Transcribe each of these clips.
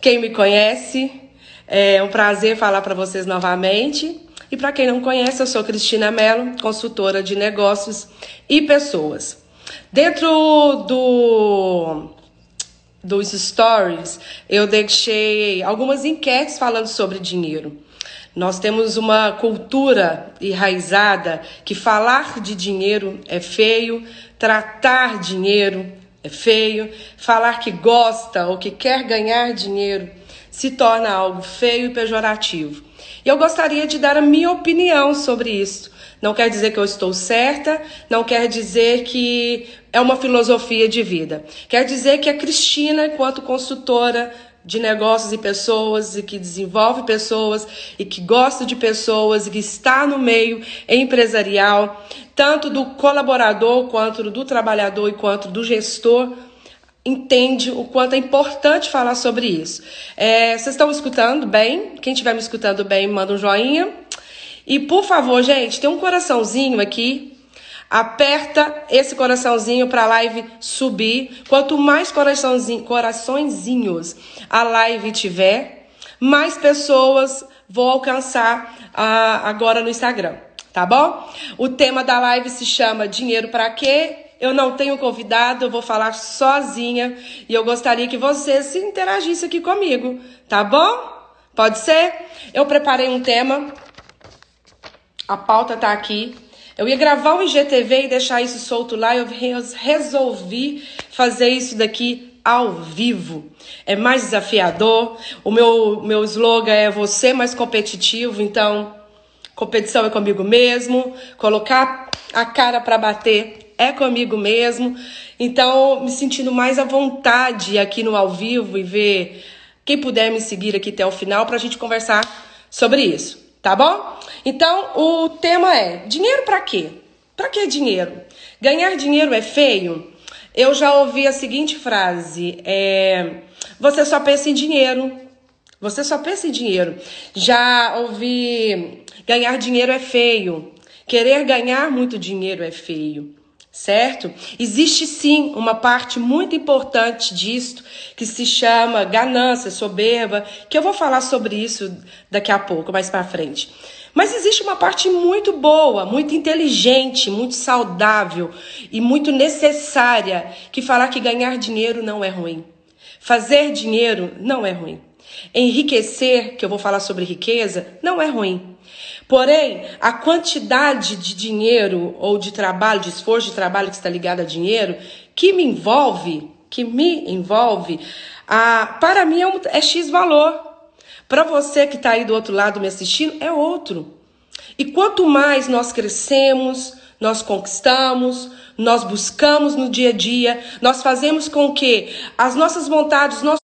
Quem me conhece, é um prazer falar para vocês novamente. E para quem não conhece, eu sou Cristina Mello, consultora de negócios e pessoas. Dentro do dos stories, eu deixei algumas enquetes falando sobre dinheiro. Nós temos uma cultura enraizada que falar de dinheiro é feio, tratar dinheiro é feio, falar que gosta ou que quer ganhar dinheiro se torna algo feio e pejorativo. E eu gostaria de dar a minha opinião sobre isso. Não quer dizer que eu estou certa, não quer dizer que é uma filosofia de vida. Quer dizer que a Cristina, enquanto consultora de negócios e pessoas e que desenvolve pessoas e que gosta de pessoas e que está no meio empresarial, tanto do colaborador quanto do trabalhador e quanto do gestor, entende o quanto é importante falar sobre isso. É, vocês estão escutando bem? Quem estiver me escutando bem, manda um joinha. E por favor, gente, tem um coraçãozinho aqui Aperta esse coraçãozinho para a live subir. Quanto mais coraçãozinho, coraçõezinhos a live tiver, mais pessoas vou alcançar uh, agora no Instagram, tá bom? O tema da live se chama Dinheiro para quê? Eu não tenho convidado, eu vou falar sozinha e eu gostaria que você se interagisse aqui comigo, tá bom? Pode ser? Eu preparei um tema, a pauta tá aqui. Eu ia gravar um IGTV e deixar isso solto lá, eu resolvi fazer isso daqui ao vivo. É mais desafiador. O meu, meu slogan é você mais competitivo, então competição é comigo mesmo, colocar a cara para bater é comigo mesmo. Então, me sentindo mais à vontade aqui no ao vivo e ver quem puder me seguir aqui até o final para a gente conversar sobre isso, tá bom? Então, o tema é: dinheiro para quê? Para que dinheiro? Ganhar dinheiro é feio? Eu já ouvi a seguinte frase: é, você só pensa em dinheiro. Você só pensa em dinheiro. Já ouvi: ganhar dinheiro é feio. Querer ganhar muito dinheiro é feio certo? Existe sim uma parte muito importante disto que se chama ganância, soberba, que eu vou falar sobre isso daqui a pouco, mais para frente. Mas existe uma parte muito boa, muito inteligente, muito saudável e muito necessária que falar que ganhar dinheiro não é ruim. Fazer dinheiro não é ruim. Enriquecer, que eu vou falar sobre riqueza, não é ruim. Porém, a quantidade de dinheiro ou de trabalho, de esforço de trabalho que está ligado a dinheiro, que me envolve, que me envolve, a, para mim é, um, é X valor. Para você que está aí do outro lado me assistindo, é outro. E quanto mais nós crescemos, nós conquistamos, nós buscamos no dia a dia, nós fazemos com que as nossas vontades, os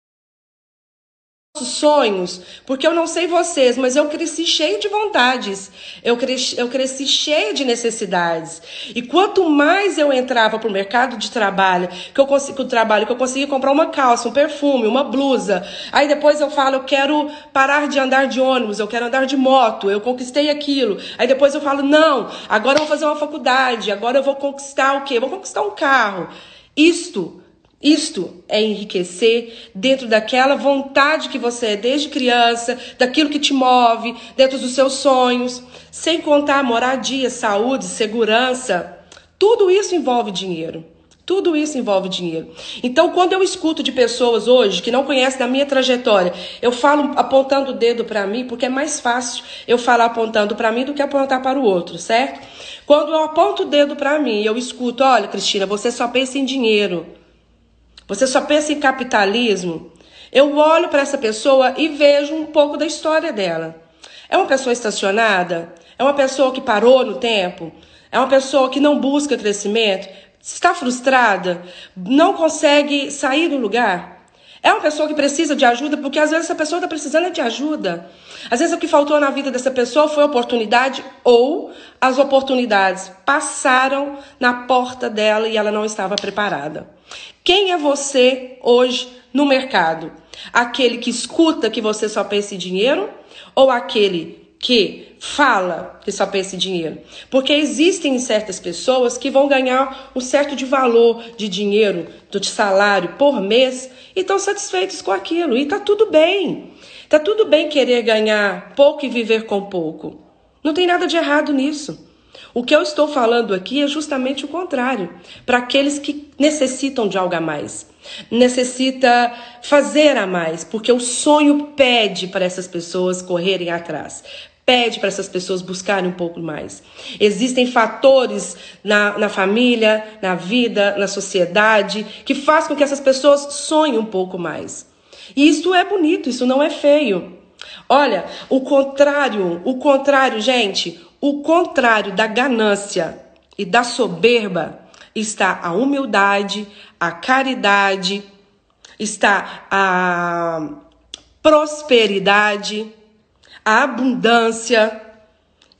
sonhos, porque eu não sei vocês, mas eu cresci cheio de vontades, eu cresci, eu cresci cheio de necessidades. E quanto mais eu entrava para o mercado de trabalho, que eu consigo trabalho, que eu conseguia comprar uma calça, um perfume, uma blusa, aí depois eu falo, eu quero parar de andar de ônibus, eu quero andar de moto, eu conquistei aquilo. Aí depois eu falo, não, agora eu vou fazer uma faculdade, agora eu vou conquistar o quê? Eu vou conquistar um carro. Isto isto é enriquecer dentro daquela vontade que você é desde criança, daquilo que te move, dentro dos seus sonhos, sem contar moradia, saúde, segurança. Tudo isso envolve dinheiro. Tudo isso envolve dinheiro. Então, quando eu escuto de pessoas hoje que não conhecem da minha trajetória, eu falo apontando o dedo para mim, porque é mais fácil eu falar apontando para mim do que apontar para o outro, certo? Quando eu aponto o dedo para mim, eu escuto, olha, Cristina, você só pensa em dinheiro. Você só pensa em capitalismo? Eu olho para essa pessoa e vejo um pouco da história dela. É uma pessoa estacionada? É uma pessoa que parou no tempo? É uma pessoa que não busca crescimento? Está frustrada? Não consegue sair do lugar? É uma pessoa que precisa de ajuda, porque às vezes essa pessoa está precisando de ajuda. Às vezes o que faltou na vida dessa pessoa foi oportunidade ou as oportunidades passaram na porta dela e ela não estava preparada. Quem é você hoje no mercado? Aquele que escuta que você só pensa em dinheiro ou aquele que fala que só pensa em dinheiro. Porque existem certas pessoas que vão ganhar um certo de valor de dinheiro, de salário por mês e estão satisfeitos com aquilo. E tá tudo bem. Tá tudo bem querer ganhar pouco e viver com pouco. Não tem nada de errado nisso. O que eu estou falando aqui é justamente o contrário, para aqueles que necessitam de algo a mais, necessita fazer a mais, porque o sonho pede para essas pessoas correrem atrás, pede para essas pessoas buscarem um pouco mais. Existem fatores na, na família, na vida, na sociedade, que faz com que essas pessoas sonhem um pouco mais. E isso é bonito, isso não é feio. Olha, o contrário, o contrário, gente, o contrário da ganância e da soberba está a humildade, a caridade, está a prosperidade, a abundância.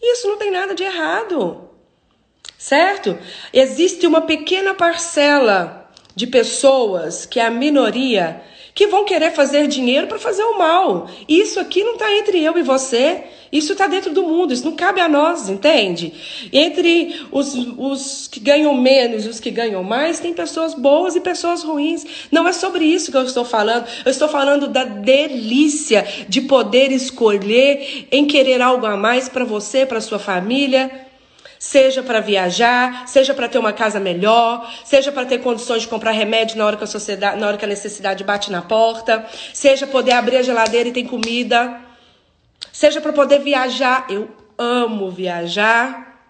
Isso não tem nada de errado. Certo? Existe uma pequena parcela de pessoas, que é a minoria, que vão querer fazer dinheiro para fazer o mal. Isso aqui não está entre eu e você. Isso está dentro do mundo, isso não cabe a nós, entende? Entre os, os que ganham menos e os que ganham mais, tem pessoas boas e pessoas ruins. Não é sobre isso que eu estou falando. Eu estou falando da delícia de poder escolher em querer algo a mais para você, para sua família seja para viajar, seja para ter uma casa melhor, seja para ter condições de comprar remédio na hora que a sociedade, na hora que a necessidade bate na porta, seja poder abrir a geladeira e tem comida, seja para poder viajar. Eu amo viajar.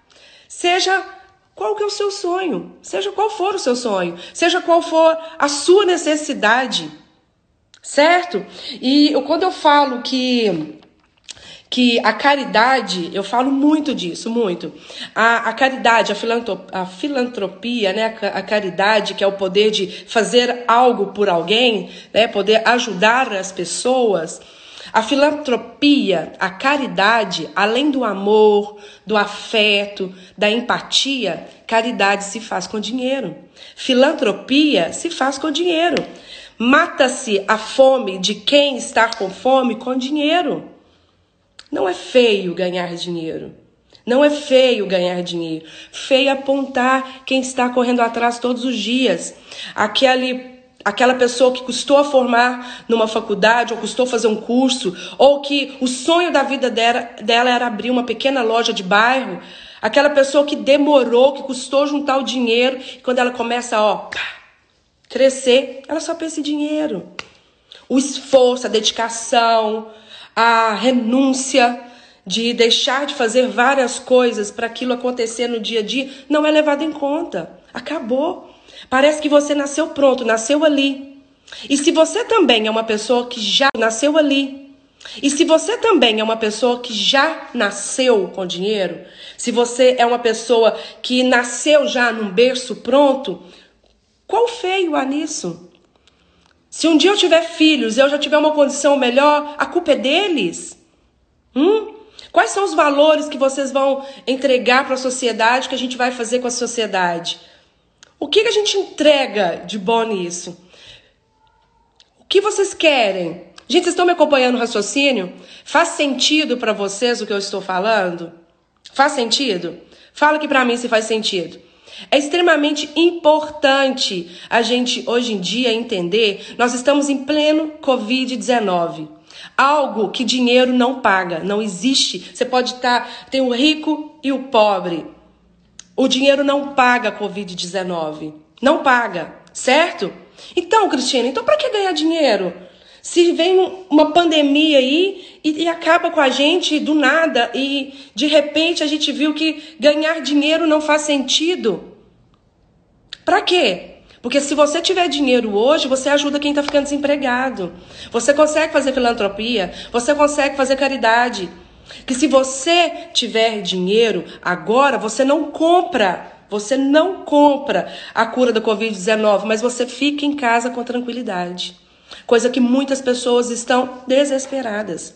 Seja qual que é o seu sonho, seja qual for o seu sonho, seja qual for a sua necessidade, certo? E eu, quando eu falo que que a caridade, eu falo muito disso, muito. A, a caridade, a, filantrop, a filantropia, né, a, a, caridade, que é o poder de fazer algo por alguém, né, poder ajudar as pessoas. A filantropia, a caridade, além do amor, do afeto, da empatia, caridade se faz com dinheiro. Filantropia se faz com dinheiro. Mata-se a fome de quem está com fome com dinheiro. Não é feio ganhar dinheiro. Não é feio ganhar dinheiro. Feio é apontar quem está correndo atrás todos os dias. Aquele aquela pessoa que custou a formar numa faculdade ou custou fazer um curso, ou que o sonho da vida dela, dela era abrir uma pequena loja de bairro, aquela pessoa que demorou, que custou juntar o dinheiro, e quando ela começa, ó, crescer, ela só pensa em dinheiro. O esforço, a dedicação, a renúncia de deixar de fazer várias coisas para aquilo acontecer no dia a dia não é levado em conta. Acabou. Parece que você nasceu pronto, nasceu ali. E se você também é uma pessoa que já nasceu ali, e se você também é uma pessoa que já nasceu com dinheiro, se você é uma pessoa que nasceu já num berço pronto, qual feio há nisso? Se um dia eu tiver filhos e eu já tiver uma condição melhor, a culpa é deles? Hum? Quais são os valores que vocês vão entregar para a sociedade, que a gente vai fazer com a sociedade? O que, que a gente entrega de bom nisso? O que vocês querem? Gente, vocês estão me acompanhando no raciocínio? Faz sentido para vocês o que eu estou falando? Faz sentido? Fala aqui para mim se faz sentido. É extremamente importante a gente hoje em dia entender, nós estamos em pleno COVID-19. Algo que dinheiro não paga, não existe. Você pode estar, tá, tem o rico e o pobre. O dinheiro não paga a COVID-19. Não paga, certo? Então, Cristina, então para que ganhar dinheiro? Se vem uma pandemia aí e, e, acaba com a gente do nada e de repente a gente viu que ganhar dinheiro não faz sentido. Para quê? Porque se você tiver dinheiro hoje, você ajuda quem está ficando desempregado. Você consegue fazer filantropia, você consegue fazer caridade. Que se você tiver dinheiro agora, você não compra você não compra a cura da Covid-19, mas você fica em casa com tranquilidade coisa que muitas pessoas estão desesperadas.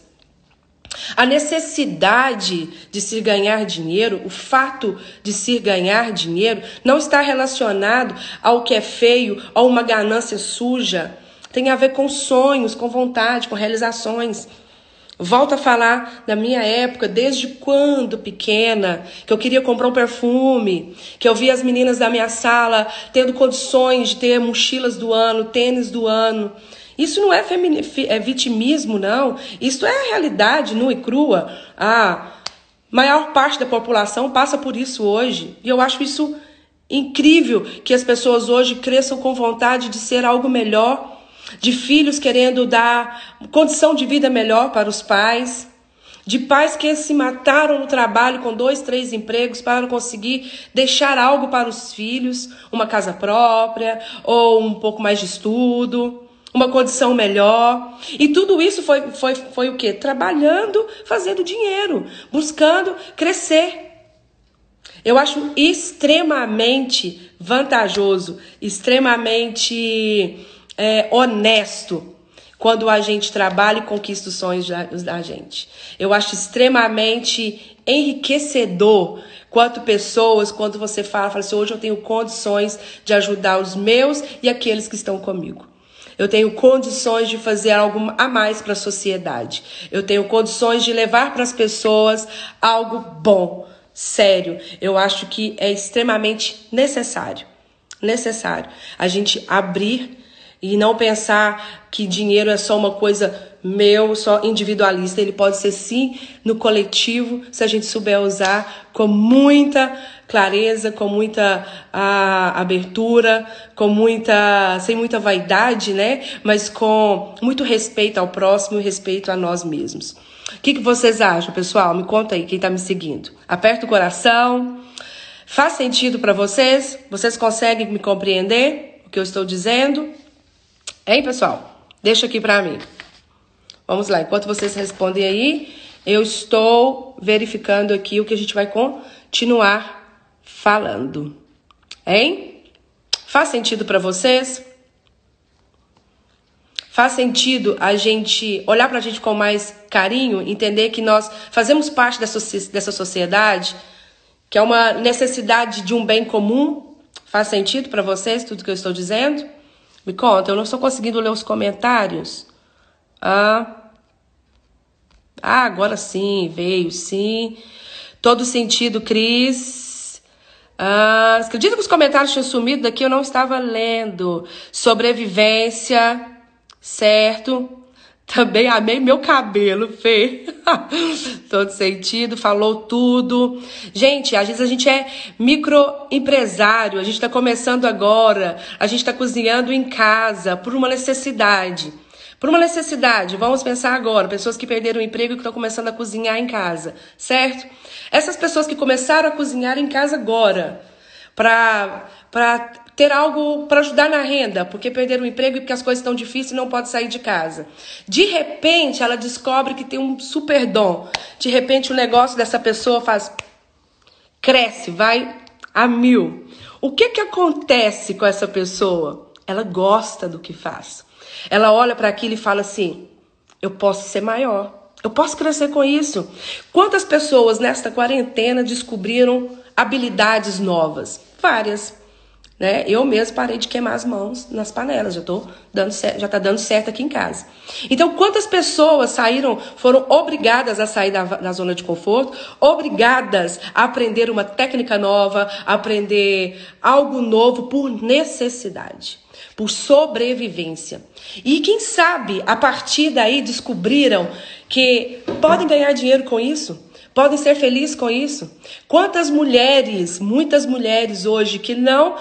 A necessidade de se ganhar dinheiro, o fato de se ganhar dinheiro, não está relacionado ao que é feio, a uma ganância suja. Tem a ver com sonhos, com vontade, com realizações. Volto a falar da minha época, desde quando pequena, que eu queria comprar um perfume, que eu via as meninas da minha sala tendo condições de ter mochilas do ano, tênis do ano. Isso não é, é vitimismo, não. Isso é a realidade nua e crua. A maior parte da população passa por isso hoje. E eu acho isso incrível que as pessoas hoje cresçam com vontade de ser algo melhor de filhos querendo dar condição de vida melhor para os pais, de pais que se mataram no trabalho com dois, três empregos para conseguir deixar algo para os filhos, uma casa própria ou um pouco mais de estudo, uma condição melhor. E tudo isso foi, foi, foi o quê? Trabalhando, fazendo dinheiro, buscando crescer. Eu acho extremamente vantajoso, extremamente é, honesto quando a gente trabalha e conquista os sonhos da, da gente. Eu acho extremamente enriquecedor quanto pessoas, quando você fala, fala assim, hoje eu tenho condições de ajudar os meus e aqueles que estão comigo. Eu tenho condições de fazer algo a mais para a sociedade. Eu tenho condições de levar para as pessoas algo bom, sério. Eu acho que é extremamente necessário, necessário a gente abrir e não pensar que dinheiro é só uma coisa meu, só individualista. Ele pode ser sim no coletivo, se a gente souber usar com muita clareza, com muita a, abertura, com muita sem muita vaidade, né? Mas com muito respeito ao próximo e respeito a nós mesmos. O que, que vocês acham, pessoal? Me conta aí, quem está me seguindo. Aperta o coração. Faz sentido para vocês? Vocês conseguem me compreender o que eu estou dizendo? Hein, pessoal? Deixa aqui para mim. Vamos lá, enquanto vocês respondem aí, eu estou verificando aqui o que a gente vai continuar falando. Hein? Faz sentido para vocês? Faz sentido a gente olhar para a gente com mais carinho, entender que nós fazemos parte dessa, dessa sociedade, que é uma necessidade de um bem comum? Faz sentido para vocês tudo que eu estou dizendo? Me conta, eu não estou conseguindo ler os comentários. Ah, ah agora sim, veio, sim. Todo sentido, Cris. Ah, acredita que os comentários tinham sumido daqui? Eu não estava lendo. Sobrevivência, certo? Também amei meu cabelo, Fê. Todo sentido, falou tudo. Gente, às vezes a gente é microempresário, a gente está começando agora, a gente está cozinhando em casa por uma necessidade. Por uma necessidade, vamos pensar agora, pessoas que perderam o emprego e que estão começando a cozinhar em casa, certo? Essas pessoas que começaram a cozinhar em casa agora, para ter algo para ajudar na renda, porque perderam o emprego e porque as coisas estão difíceis e não pode sair de casa. De repente, ela descobre que tem um super dom. De repente, o negócio dessa pessoa faz cresce, vai a mil. O que que acontece com essa pessoa? Ela gosta do que faz. Ela olha para aquilo e fala assim: eu posso ser maior. Eu posso crescer com isso. Quantas pessoas nesta quarentena descobriram habilidades novas? Várias. Né? Eu mesmo parei de queimar as mãos nas panelas, já tô dando já está dando certo aqui em casa. Então, quantas pessoas saíram, foram obrigadas a sair da, da zona de conforto, obrigadas a aprender uma técnica nova, a aprender algo novo por necessidade, por sobrevivência. E quem sabe a partir daí descobriram que podem ganhar dinheiro com isso podem ser felizes com isso. Quantas mulheres, muitas mulheres hoje que não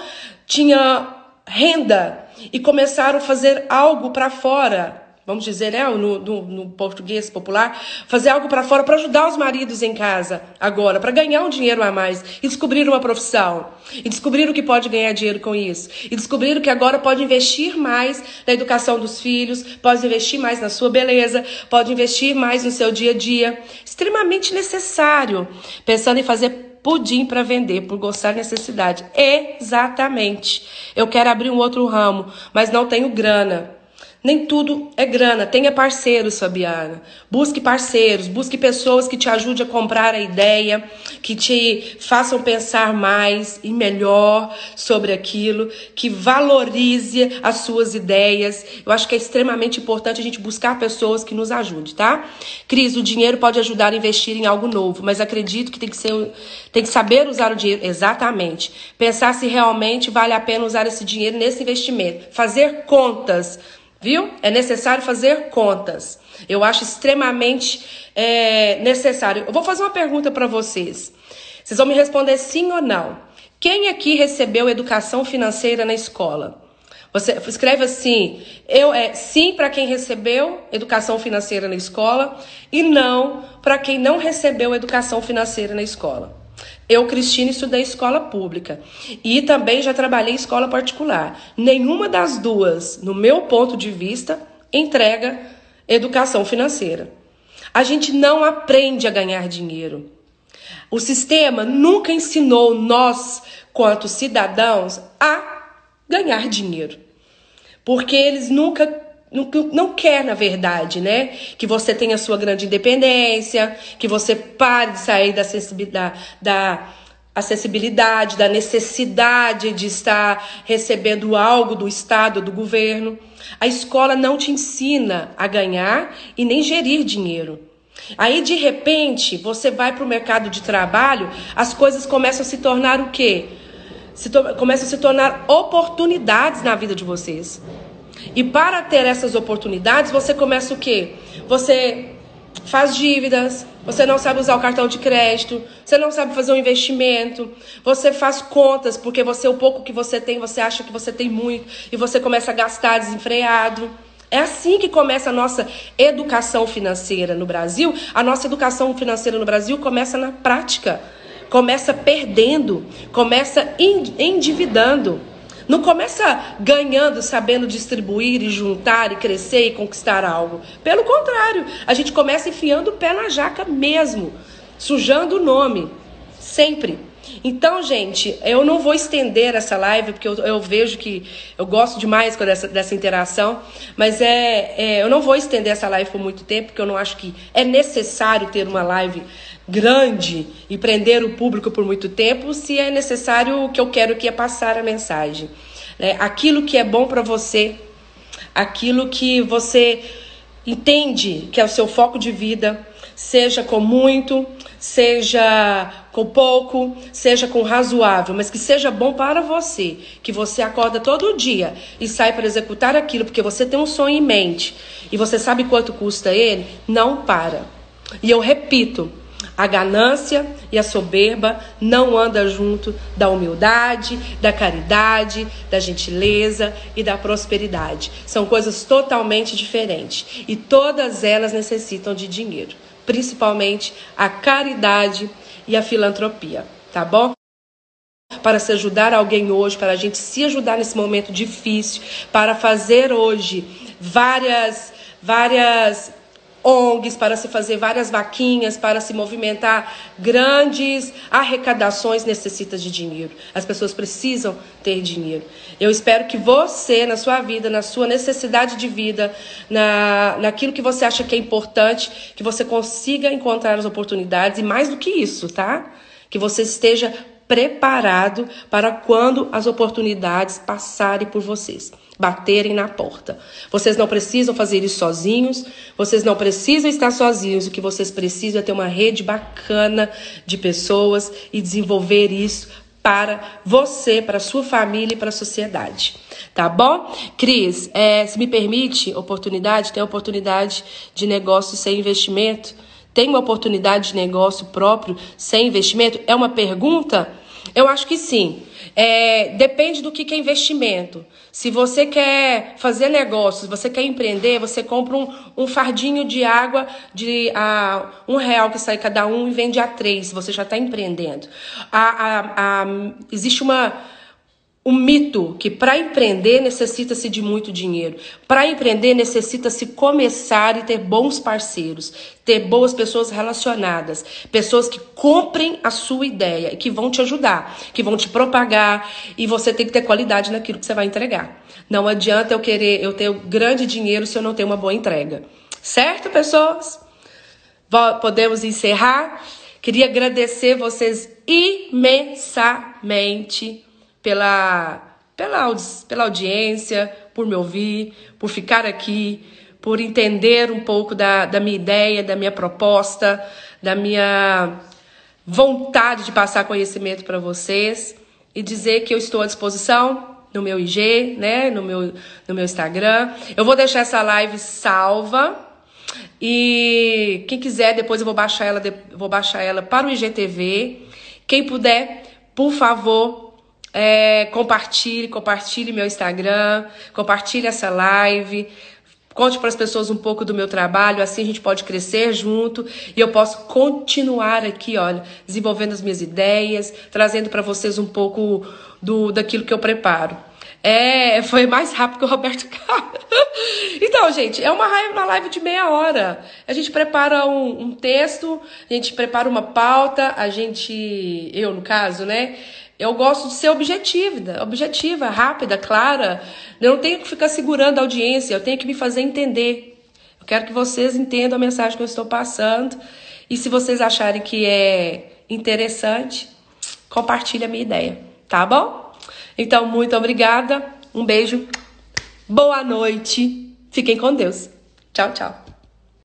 tinham renda e começaram a fazer algo para fora vamos dizer, né, no, no, no português popular, fazer algo para fora para ajudar os maridos em casa agora, para ganhar um dinheiro a mais e descobrir uma profissão e descobrir o que pode ganhar dinheiro com isso e descobrir o que agora pode investir mais na educação dos filhos, pode investir mais na sua beleza, pode investir mais no seu dia a dia, extremamente necessário, pensando em fazer pudim para vender por gostar necessidade. Exatamente. Eu quero abrir um outro ramo, mas não tenho grana. Nem tudo é grana. Tenha parceiros, Fabiana. Busque parceiros, busque pessoas que te ajudem a comprar a ideia, que te façam pensar mais e melhor sobre aquilo, que valorize as suas ideias. Eu acho que é extremamente importante a gente buscar pessoas que nos ajudem, tá? Cris, o dinheiro pode ajudar a investir em algo novo, mas acredito que tem que ser, tem que saber usar o dinheiro exatamente. Pensar se realmente vale a pena usar esse dinheiro nesse investimento, fazer contas Viu? É necessário fazer contas. Eu acho extremamente é, necessário. Eu vou fazer uma pergunta para vocês. Vocês vão me responder sim ou não. Quem aqui recebeu educação financeira na escola? Você escreve assim: eu é sim para quem recebeu educação financeira na escola e não para quem não recebeu educação financeira na escola. Eu, Cristina, estudei escola pública e também já trabalhei em escola particular. Nenhuma das duas, no meu ponto de vista, entrega educação financeira. A gente não aprende a ganhar dinheiro. O sistema nunca ensinou nós, quanto cidadãos, a ganhar dinheiro. Porque eles nunca não, não quer, na verdade, né? Que você tenha sua grande independência, que você pare de sair da, da, da acessibilidade, da necessidade de estar recebendo algo do Estado, do governo. A escola não te ensina a ganhar e nem gerir dinheiro. Aí, de repente, você vai para o mercado de trabalho, as coisas começam a se tornar o quê? Se começam a se tornar oportunidades na vida de vocês. E para ter essas oportunidades, você começa o quê? Você faz dívidas, você não sabe usar o cartão de crédito, você não sabe fazer um investimento, você faz contas porque você o pouco que você tem, você acha que você tem muito e você começa a gastar desenfreado. É assim que começa a nossa educação financeira no Brasil. A nossa educação financeira no Brasil começa na prática, começa perdendo, começa endividando. Não começa ganhando, sabendo distribuir e juntar e crescer e conquistar algo. Pelo contrário, a gente começa enfiando o pé na jaca mesmo, sujando o nome, sempre. Então, gente, eu não vou estender essa live, porque eu, eu vejo que eu gosto demais dessa, dessa interação, mas é, é, eu não vou estender essa live por muito tempo, porque eu não acho que é necessário ter uma live grande e prender o público por muito tempo, se é necessário o que eu quero que é passar a mensagem. Né? Aquilo que é bom para você, aquilo que você entende que é o seu foco de vida, seja com muito, seja com pouco, seja com razoável, mas que seja bom para você, que você acorda todo dia e sai para executar aquilo porque você tem um sonho em mente e você sabe quanto custa ele, não para. E eu repito, a ganância e a soberba não andam junto da humildade, da caridade, da gentileza e da prosperidade. São coisas totalmente diferentes e todas elas necessitam de dinheiro, principalmente a caridade e a filantropia, tá bom? Para se ajudar alguém hoje, para a gente se ajudar nesse momento difícil, para fazer hoje várias várias ONGs, para se fazer várias vaquinhas, para se movimentar grandes arrecadações necessita de dinheiro. As pessoas precisam ter dinheiro. Eu espero que você, na sua vida, na sua necessidade de vida, na, naquilo que você acha que é importante, que você consiga encontrar as oportunidades e mais do que isso, tá? Que você esteja preparado para quando as oportunidades passarem por vocês baterem na porta. Vocês não precisam fazer isso sozinhos, vocês não precisam estar sozinhos. O que vocês precisam é ter uma rede bacana de pessoas e desenvolver isso para você, para sua família e para a sociedade. Tá bom? Cris, é, se me permite, oportunidade, tem oportunidade de negócio sem investimento? Tem uma oportunidade de negócio próprio sem investimento? É uma pergunta? Eu acho que sim. É, depende do que, é investimento. Se você quer fazer negócios, você quer empreender, você compra um, um fardinho de água de a, um real que sai cada um e vende a três. Você já está empreendendo. A, a, existe uma o mito que para empreender necessita-se de muito dinheiro. Para empreender necessita-se começar e ter bons parceiros, ter boas pessoas relacionadas, pessoas que comprem a sua ideia e que vão te ajudar, que vão te propagar e você tem que ter qualidade naquilo que você vai entregar. Não adianta eu querer eu ter grande dinheiro se eu não tenho uma boa entrega. Certo, pessoas? Podemos encerrar. Queria agradecer vocês imensamente pela, pela, pela audiência, por me ouvir, por ficar aqui, por entender um pouco da, da minha ideia, da minha proposta, da minha vontade de passar conhecimento para vocês e dizer que eu estou à disposição no meu IG, né, no meu, no meu Instagram. Eu vou deixar essa live salva e quem quiser depois eu vou baixar ela, vou baixar ela para o IGTV. Quem puder, por favor, é, compartilhe, compartilhe meu Instagram, compartilhe essa live, conte para as pessoas um pouco do meu trabalho, assim a gente pode crescer junto e eu posso continuar aqui, olha, desenvolvendo as minhas ideias, trazendo para vocês um pouco do daquilo que eu preparo. É, foi mais rápido que o Roberto Carlos. então, gente, é uma, uma live de meia hora. A gente prepara um, um texto, a gente prepara uma pauta, a gente, eu no caso, né? Eu gosto de ser objetiva, objetiva, rápida, clara. Eu não tenho que ficar segurando a audiência, eu tenho que me fazer entender. Eu quero que vocês entendam a mensagem que eu estou passando. E se vocês acharem que é interessante, compartilhe a minha ideia, tá bom? Então, muito obrigada. Um beijo. Boa noite. Fiquem com Deus. Tchau, tchau.